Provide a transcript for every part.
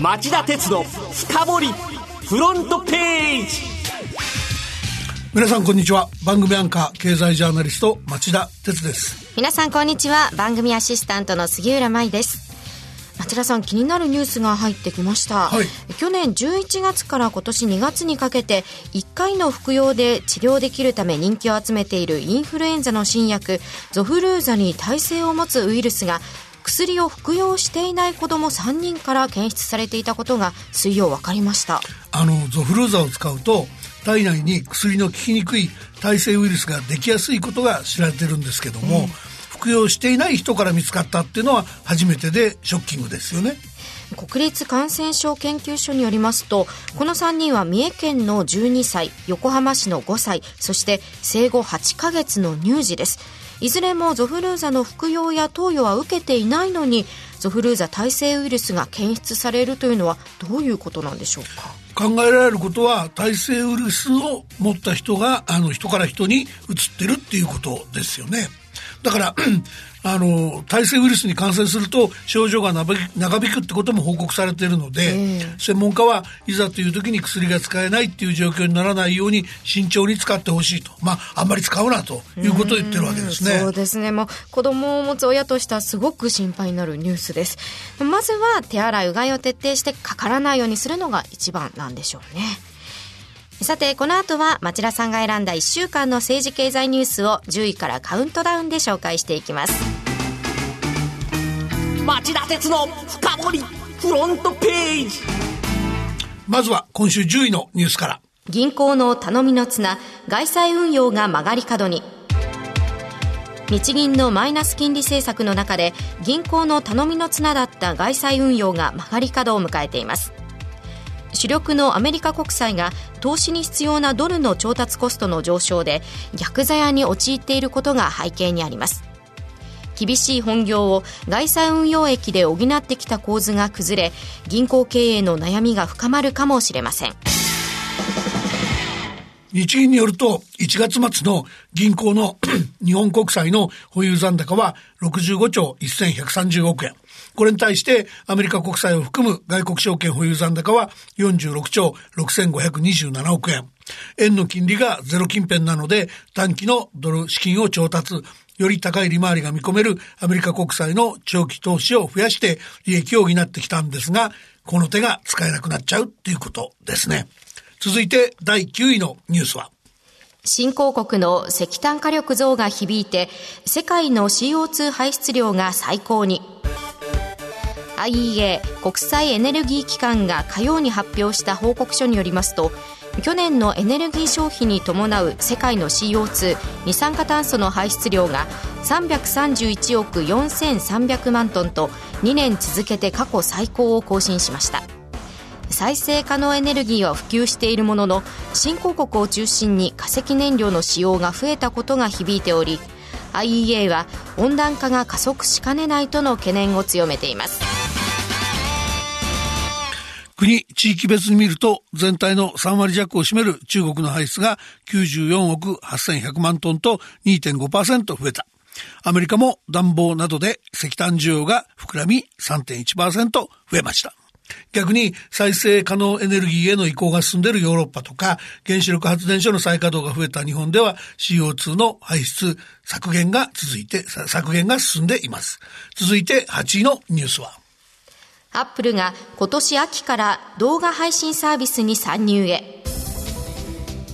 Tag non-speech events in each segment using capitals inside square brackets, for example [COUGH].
町田鉄の深掘りフロントページ。皆さんこんにちは。番組アンカー経済ジャーナリスト町田鉄です。皆さんこんにちは。番組アシスタントの杉浦舞です。町田さん気になるニュースが入ってきました、はい、去年11月から今年2月にかけて1回の服用で治療できるため人気を集めているインフルエンザの新薬ゾフルーザに耐性を持つウイルスが薬を服用していない子ども3人から検出されていたことが水曜分かりました。あのゾフルーザを使うと体内に薬の効きにくい耐性ウイルスができやすいことが知られてるんですけども、うん、服用していない人から見つかったっていうのは初めてでショッキングですよね。国立感染症研究所によりますとこの3人は三重県の12歳横浜市の5歳そして生後8ヶ月の乳児ですいずれもゾフルーザの服用や投与は受けていないのにゾフルーザ耐性ウイルスが検出されるというのはどういうことなんでしょうか？考えられることは耐性ウイルスを持った人があの人から人に移ってるっていうことですよね。だからあの耐性ウイルスに感染すると症状が長引くってことも報告されているので、えー、専門家はいざという時に薬が使えないっていう状況にならないように慎重に使ってほしいとまああんまり使うなということを言ってるわけですね。そうですねもう子供を持つ親としてはすごく心配になるニュースです。まずは手洗いうがいを徹底してかからないようにするのが一番なんでしょうね。さて、この後は町田さんが選んだ1週間の政治経済ニュースを10位からカウントダウンで紹介していきます。町田鉄の深掘りフロントページまずは今週10位のニュースから。銀行の頼みの綱、外債運用が曲がり角に。日銀のマイナス金利政策の中で銀行の頼みの綱だった外債運用が曲がり角を迎えています主力のアメリカ国債が投資に必要なドルの調達コストの上昇で逆ざやに陥っていることが背景にあります。厳しい本業を外債運用益で補ってきた構図が崩れ銀行経営の悩みが深まるかもしれません。日銀によると1月末の銀行の [COUGHS] 日本国債の保有残高は65兆1130億円。これに対してアメリカ国債を含む外国証券保有残高は46兆6527億円。円の金利がゼロ近辺なので短期のドル資金を調達、より高い利回りが見込めるアメリカ国債の長期投資を増やして利益を補ってきたんですが、この手が使えなくなっちゃうっていうことですね。続いて第9位のニュースは新興国の石炭火力増が響いて世界の CO2 排出量が最高に IEA 国際エネルギー機関が火曜に発表した報告書によりますと去年のエネルギー消費に伴う世界の CO2 二酸化炭素の排出量が331億4300万トンと2年続けて過去最高を更新しました。再生可能エネルギーは普及しているものの新興国を中心に化石燃料の使用が増えたことが響いており IEA は温暖化が加速しかねないとの懸念を強めています。国、地域別に見ると全体の3割弱を占める中国の排出が94億8100万トンと2.5%増えた。アメリカも暖房などで石炭需要が膨らみ3.1%増えました。逆に再生可能エネルギーへの移行が進んでいるヨーロッパとか原子力発電所の再稼働が増えた日本では CO2 の排出削減が続いて、削減が進んでいます。続いて8位のニュースはアップルが今年秋から動画配信サービスに参入へ。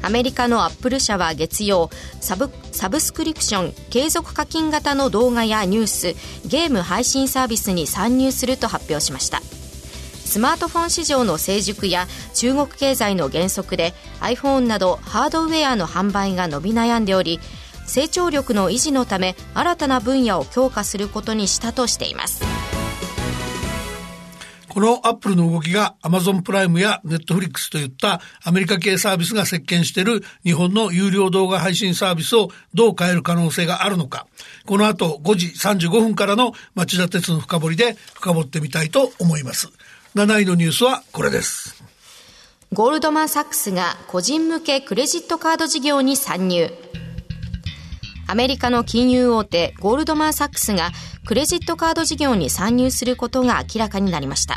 アメリカのアップル社は月曜サブサブスクリプション継続課金型の動画やニュースゲーム配信サービスに参入すると発表しました。スマートフォン市場の成熟や中国経済の減速で iPhone などハードウェアの販売が伸び悩んでおり成長力の維持のため新たな分野を強化することにしたとしています。このアップルの動きがアマゾンプライムやネットフリックスといったアメリカ系サービスが席巻している日本の有料動画配信サービスをどう変える可能性があるのか。この後5時35分からの町田鉄の深掘りで深掘ってみたいと思います。7位のニュースはこれです。ゴールドマンサックスが個人向けクレジットカード事業に参入。アメリカの金融大手ゴールドマンサックスがクレジットカード事業に参入することが明らかになりました。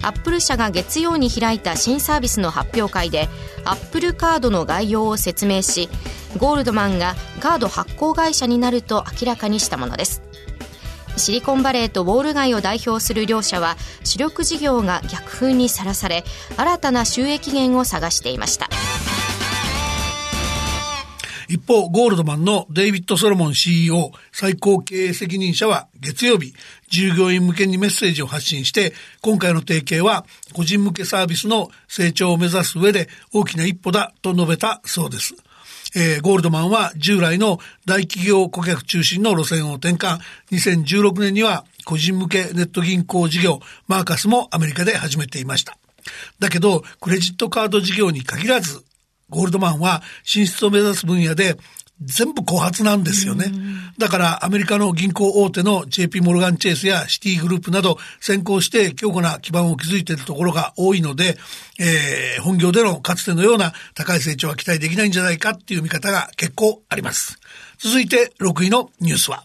アップル社が月曜に開いた新サービスの発表会でアップルカードの概要を説明しゴールドマンがカード発行会社になると明らかにしたものです。シリコンバレーとウォール街を代表する両社は主力事業が逆風にさらされ新たな収益源を探していました。一方、ゴールドマンのデイビッド・ソロモン CEO 最高経営責任者は月曜日、従業員向けにメッセージを発信して、今回の提携は個人向けサービスの成長を目指す上で大きな一歩だと述べたそうです。えー、ゴールドマンは従来の大企業顧客中心の路線を転換、2016年には個人向けネット銀行事業マーカスもアメリカで始めていました。だけど、クレジットカード事業に限らず、ゴールドマンは進出を目指す分野で全部後発なんですよね。だからアメリカの銀行大手の JP モルガンチェイスやシティグループなど先行して強固な基盤を築いているところが多いので、えー、本業でのかつてのような高い成長は期待できないんじゃないかっていう見方が結構あります。続いて6位のニュースは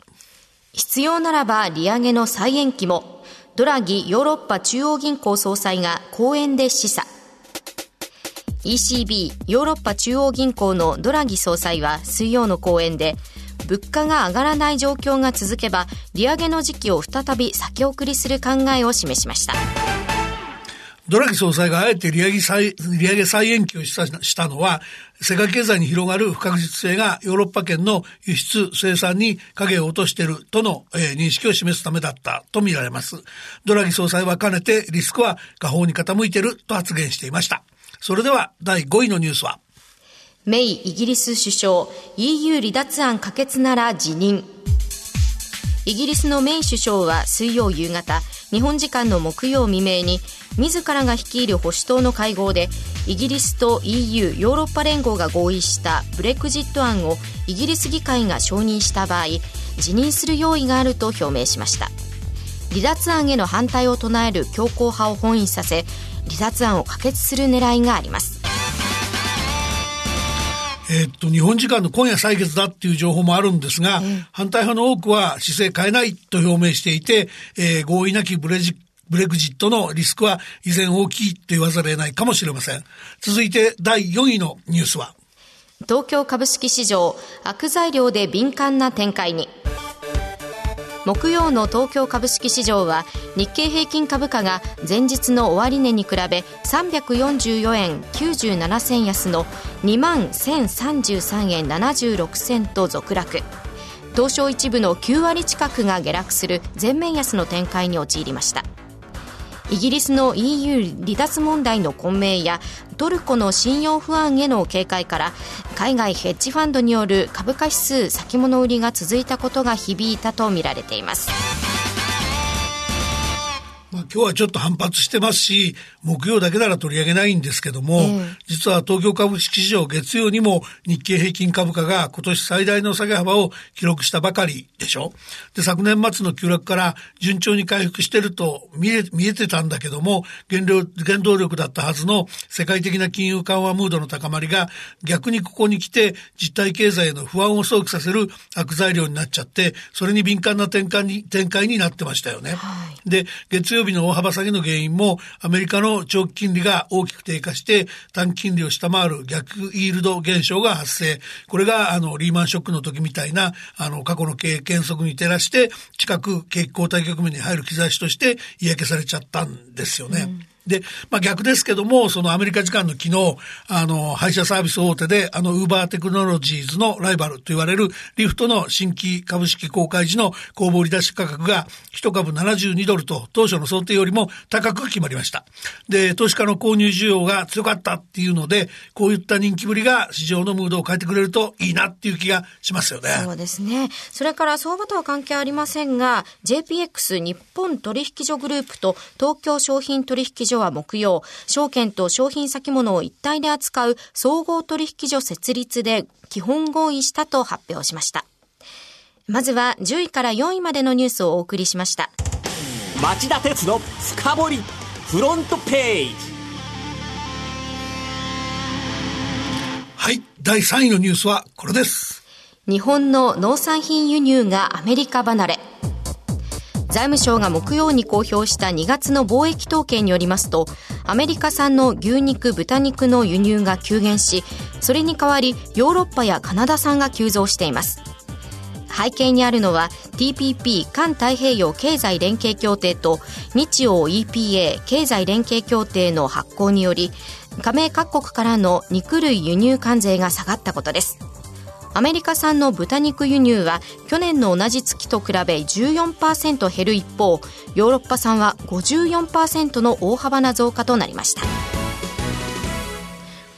必要ならば利上げの再延期もドラギヨーロッパ中央銀行総裁が講演で示唆 ECB ヨーロッパ中央銀行のドラギ総裁は水曜の講演で物価が上がらない状況が続けば利上げの時期を再び先送りする考えを示しましたドラギ総裁があえて利上げ再利上げ再延期をしたのは世界経済に広がる不確実性がヨーロッパ圏の輸出生産に影を落としているとの、えー、認識を示すためだったとみられます。ドラギ総裁はかねてリスクは下方に傾いていると発言していました。それでは第5位のニュースは？メイイギリス首相 EU 離脱案可決なら辞任。イギリスのメイ首相は水曜夕方日本時間の木曜未明に自らが率いる保守党の会合でイギリスと EU ヨーロッパ連合が合意したブレクジット案をイギリス議会が承認した場合辞任する用意があると表明しました。離脱案への反対を唱える強硬派を本意させ離脱案を可決する狙いがあります。えっと、日本時間の今夜採決だっていう情報もあるんですが、反対派の多くは姿勢変えないと表明していて、えー、合意なきブレジブレグジットのリスクは依然大きいと言わざるを得ないかもしれません。続いて第4位のニュースは東京株式市場悪材料で敏感な展開に。木曜の東京株式市場は日経平均株価が前日の終値に比べ344円97銭安の2万1033円76銭と続落。東証一部の9割近くが下落する全面安の展開に陥りました。イギリスの EU 離脱問題の混迷やトルコの信用不安への警戒から海外ヘッジファンドによる株価指数先物売りが続いたことが響いたとみられています、今日はちょっと反発してますし、木曜だけなら取り上げないんですけども、えー、実は東京株式市場月曜にも日経平均株価が今年最大の下げ幅を記録したばかりでしょ。で、昨年末の急落から順調に回復してると見え、見えてたんだけども、原料、原動力だったはずの世界的な金融緩和ムードの高まりが逆にここに来て実体経済への不安を想起させる悪材料になっちゃって、それに敏感な展開に、展開になってましたよね。はい、で、月曜日の大幅下げの原因も、アメリカの長期金利が大きく低下して、短期金利を下回る逆イールド現象が発生。これが、あの、リーマンショックの時みたいな、あの、過去の経験則に照らして、近く景気後退局面に入る兆しとして嫌気されちゃったんですよね。うんで、まあ逆ですけども、そのアメリカ時間の昨日、あの、配車サービス大手で、あの、ウーバーテクノロジーズのライバルと言われるリフトの新規株式公開時の公募売り出し価格が1株72ドルと当初の想定よりも高く決まりました。で、投資家の購入需要が強かったっていうので、こういった人気ぶりが市場のムードを変えてくれるといいなっていう気がしますよね。そうですね。それから相場とは関係ありませんが、JPX 日本取引所グループと東京商品取引所所は木曜、証券と商品先物を一体で扱う総合取引所設立で基本合意したと発表しました。まずは10位から4位までのニュースをお送りしました。町田鉄の深掘りフロントページはい第3位のニュースはこれです日本の農産品輸入がアメリカ離れ財務省が木曜に公表した2月の貿易統計によりますとアメリカ産の牛肉豚肉の輸入が急減しそれに代わりヨーロッパやカナダ産が急増しています。背景にあるのは TPP 環太平洋経済連携協定と日欧 EPA 経済連携協定の発行により加盟各国からの肉類輸入関税が下がったことです。アメリカ産の豚肉輸入は去年の同じ月と比べ14%減る一方ヨーロッパ産は54%の大幅な増加となりました。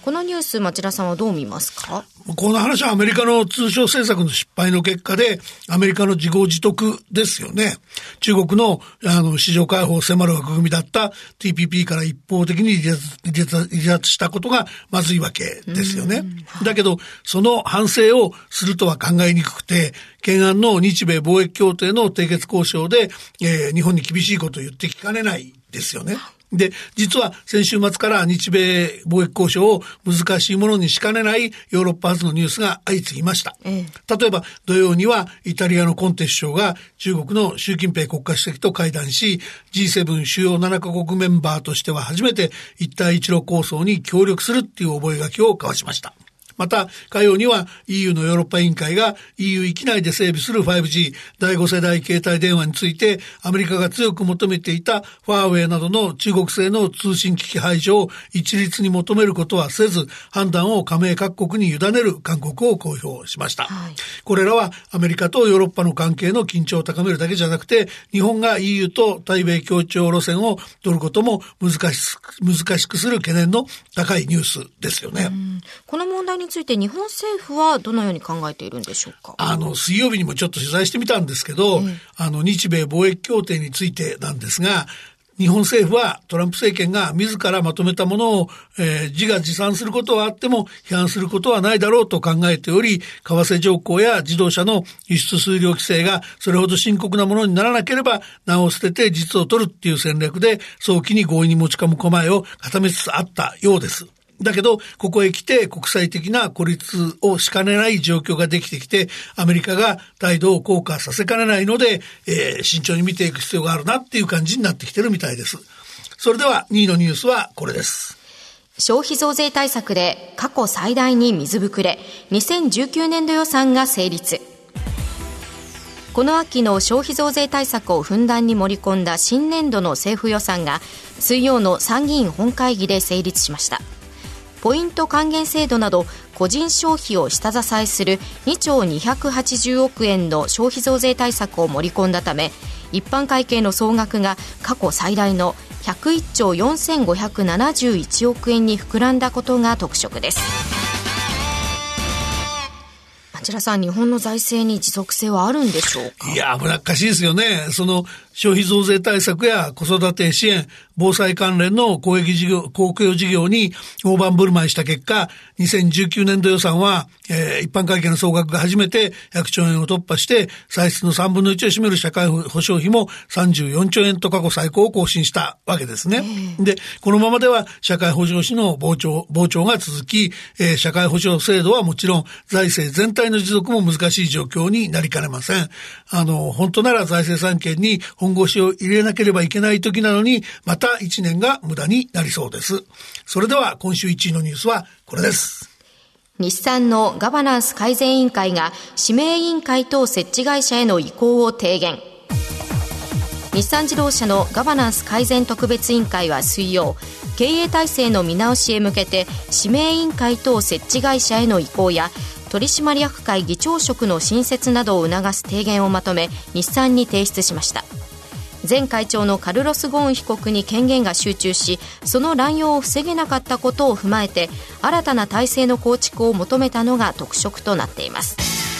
このニュース町田さんはどう見ますか？この話はアメリカの通商政策の失敗の結果で、アメリカの自業自得ですよね。中国のあの市場開放を迫る枠組みだった TPP から一方的に離脱離脱したことがまずいわけですよね。だけど、その反省をするとは考えにくくて、懸案の日米貿易協定の締結交渉で、えー、日本に厳しいことを言ってきかねないですよね。で、実は先週末から日米貿易交渉を難しいものにしかねないヨーロッパ発のニュースが相次ぎました。ええ、例えば土曜にはイタリアのコンテ首相が中国の習近平国家主席と会談し、G7 主要7カ国メンバーとしては初めて一帯一路構想に協力するっていう覚書を交わしました。また、火曜には EU のヨーロッパ委員会が EU 域内で整備する 5G 第5世代携帯電話についてアメリカが強く求めていたファーウェイなどの中国製の通信機器排除を一律に求めることはせず、判断を加盟各国に委ねる勧告を公表しました。はい、これらはアメリカとヨーロッパの関係の緊張を高めるだけじゃなくて、日本が EU と対米協調路線を取ることも難し難しくする懸念の高いニュースですよね。この問題にについて日本政府はどのように考えているんでしょうか？あの、水曜日にもちょっと取材してみたんですけど、あの、日米貿易協定についてなんですが、日本政府はトランプ政権が自らまとめたものを、えー、自画自賛することはあっても批判することはないだろうと考えており、為替条項や自動車の輸出数量規制がそれほど深刻なものにならなければ名を捨てて実を取るっていう戦略で早期に合意に持ち込む構えを固めつつあったようです。だけど、ここへ来て国際的な孤立をしかねない状況ができてきて、アメリカが態度を硬化させかねないので、えー、慎重に見ていく必要があるなっていう感じになってきてるみたいです。それでは2位のニュースはこれです。消費増税対策で過去最大に水ぶくれ、2019年度予算が成立。この秋の消費増税対策をふんだんに盛り込んだ新年度の政府予算が水曜の参議院本会議で成立しました。ポイント還元制度など個人消費を下支えする2兆280億円の消費増税対策を盛り込んだため一般会計の総額が過去最大の101兆4571億円に膨らんだことが特色です。町田さん、日本の財政に持続性はあるんでしょうか？いや、危なっかしいですよね。その、消費増税対策や子育て支援、防災関連の公益事業、公共事業に大盤振る舞いした結果、2019年度予算は、えー、一般会計の総額が初めて100兆円を突破して、歳出の3分の1を占める社会保障費も34兆円と過去最高を更新したわけですね。で、このままでは社会保障費の膨張、膨張が続き、えー、社会保障制度はもちろん財政全体の持続も難しい状況になりかねません。あの、本当なら財政三権に本腰を入れなければいけない時なのに、また1年が無駄になりそうです。それでは今週1位のニュースはこれです。日産のガバナンス改善委員会が指名委員会等設置会社への移行を提言日産自動車のガバナンス改善特別委員会は水曜経営体制の見直しへ向けて指名委員会等設置会社への移行や取締役会議長職の新設などを促す提言をまとめ日産に提出しました前会長のカルロス・ゴーン被告に権限が集中しその乱用を防げなかったことを踏まえて新たな体制の構築を求めたのが特色となっています。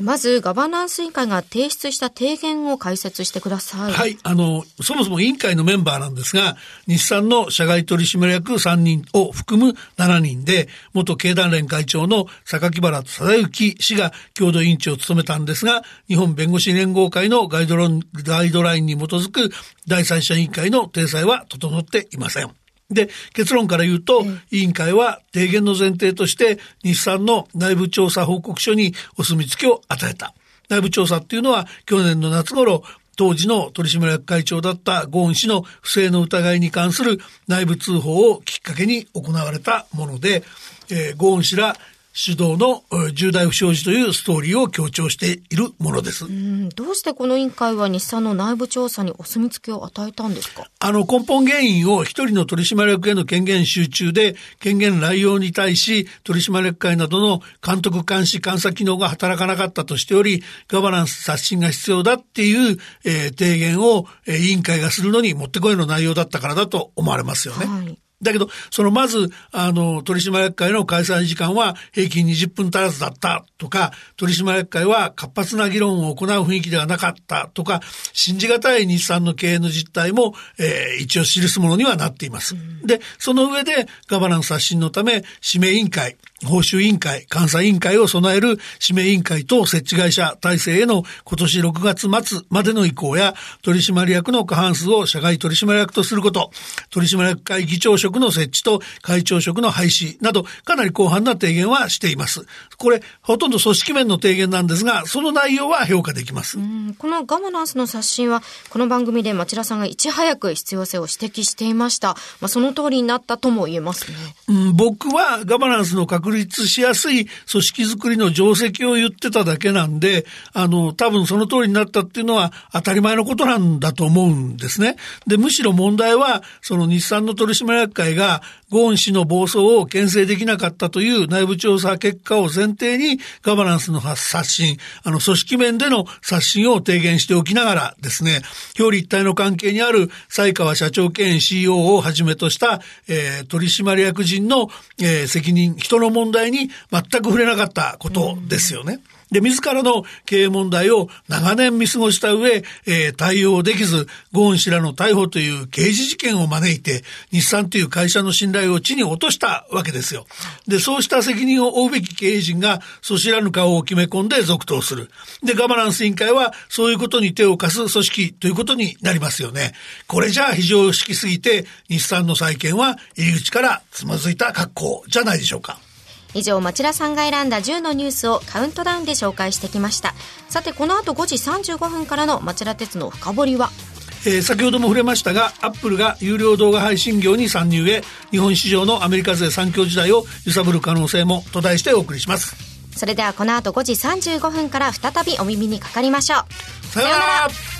まず、ガバナンス委員会が提出した提言を解説してください。はい。あの、そもそも委員会のメンバーなんですが、日産の社外取締役3人を含む7人で、元経団連会長の榊原貞之氏が共同委員長を務めたんですが、日本弁護士連合会のガイドガイドラインに基づく第三者委員会の体裁は整っていません。で、結論から言うと、委員会は提言の前提として、日産の内部調査報告書にお墨付きを与えた。内部調査っていうのは去年の夏頃、当時の取締役会長だったゴーン氏の不正の疑いに関する内部通報をきっかけに行われたもので、えー、ゴーン氏ら主導の重大不祥事というストーリーを強調しているものです。どうしてこの委員会は日産の内部調査にお墨付きを与えたんですか？あの根本原因を一人の取締役への権限集中で権限乱用に対し取締役会などの監督監視監査機能が働かなかったとしておりガバナンス刷新が必要だっていう、えー、提言を、えー、委員会がするのにもってこいの内容だったからだと思われますよね。はいだけど、そのまず、あの、取締役会の開催時間は平均20分足らずだったとか、取締役会は活発な議論を行う雰囲気ではなかったとか、信じがたい日産の経営の実態も、えー、一応記すものにはなっています。で、その上でガバナンス刷新のため、指名委員会、報酬委員会、監査委員会を備える指名委員会と設置会社体制への今年6月末までの移行や取締役の過半数を社外取締役とすること、取締役会議長職の設置と会長職の廃止などかなり広範な提言はしています。これほとんど組織面の提言なんですが、その内容は評価できます。このガバナンスの刷新はこの番組で町田さんがいち早く必要性を指摘していました。まあ、その通りになったとも言えますね。うん、僕はガバナンスの確確立しやすい組織づくりの定石を言ってただけなんで、あの、多分その通りになったっていうのは当たり前のことなんだと思うんですね。で、むしろ問題は、その日産の取締役会がゴーン氏の暴走を牽制できなかったという内部調査結果を前提にガバナンスの刷新、あの組織面での刷新を提言しておきながらですね、表裏一体の関係にある西川社長兼 CEO をはじめとした、えー、取締役人の、えー、責任、人の問題に全く触れなかったことですよね。うんで、自らの経営問題を長年見過ごした上、えー、対応できず、ゴーン氏らの逮捕という刑事事件を招いて、日産という会社の信頼を地に落としたわけですよ。で、そうした責任を負うべき経営陣が、そ知らぬ顔を決め込んで続投する。で、ガバナンス委員会は、そういうことに手を貸す組織ということになりますよね。これじゃあ非常識すぎて、日産の再建は入り口からつまずいた格好じゃないでしょうか。以上町田さんが選んだ10のニュースをカウントダウンで紹介してきました。さてこの後5時35分からの町田鉄の深掘りは？えー、先ほども触れましたがアップルが有料動画配信業に参入へ日本市場のアメリカ勢三強時代を揺さぶる可能性もと題してお送りします。それではこの後5時35分から再びお耳にかかりましょう。さようなら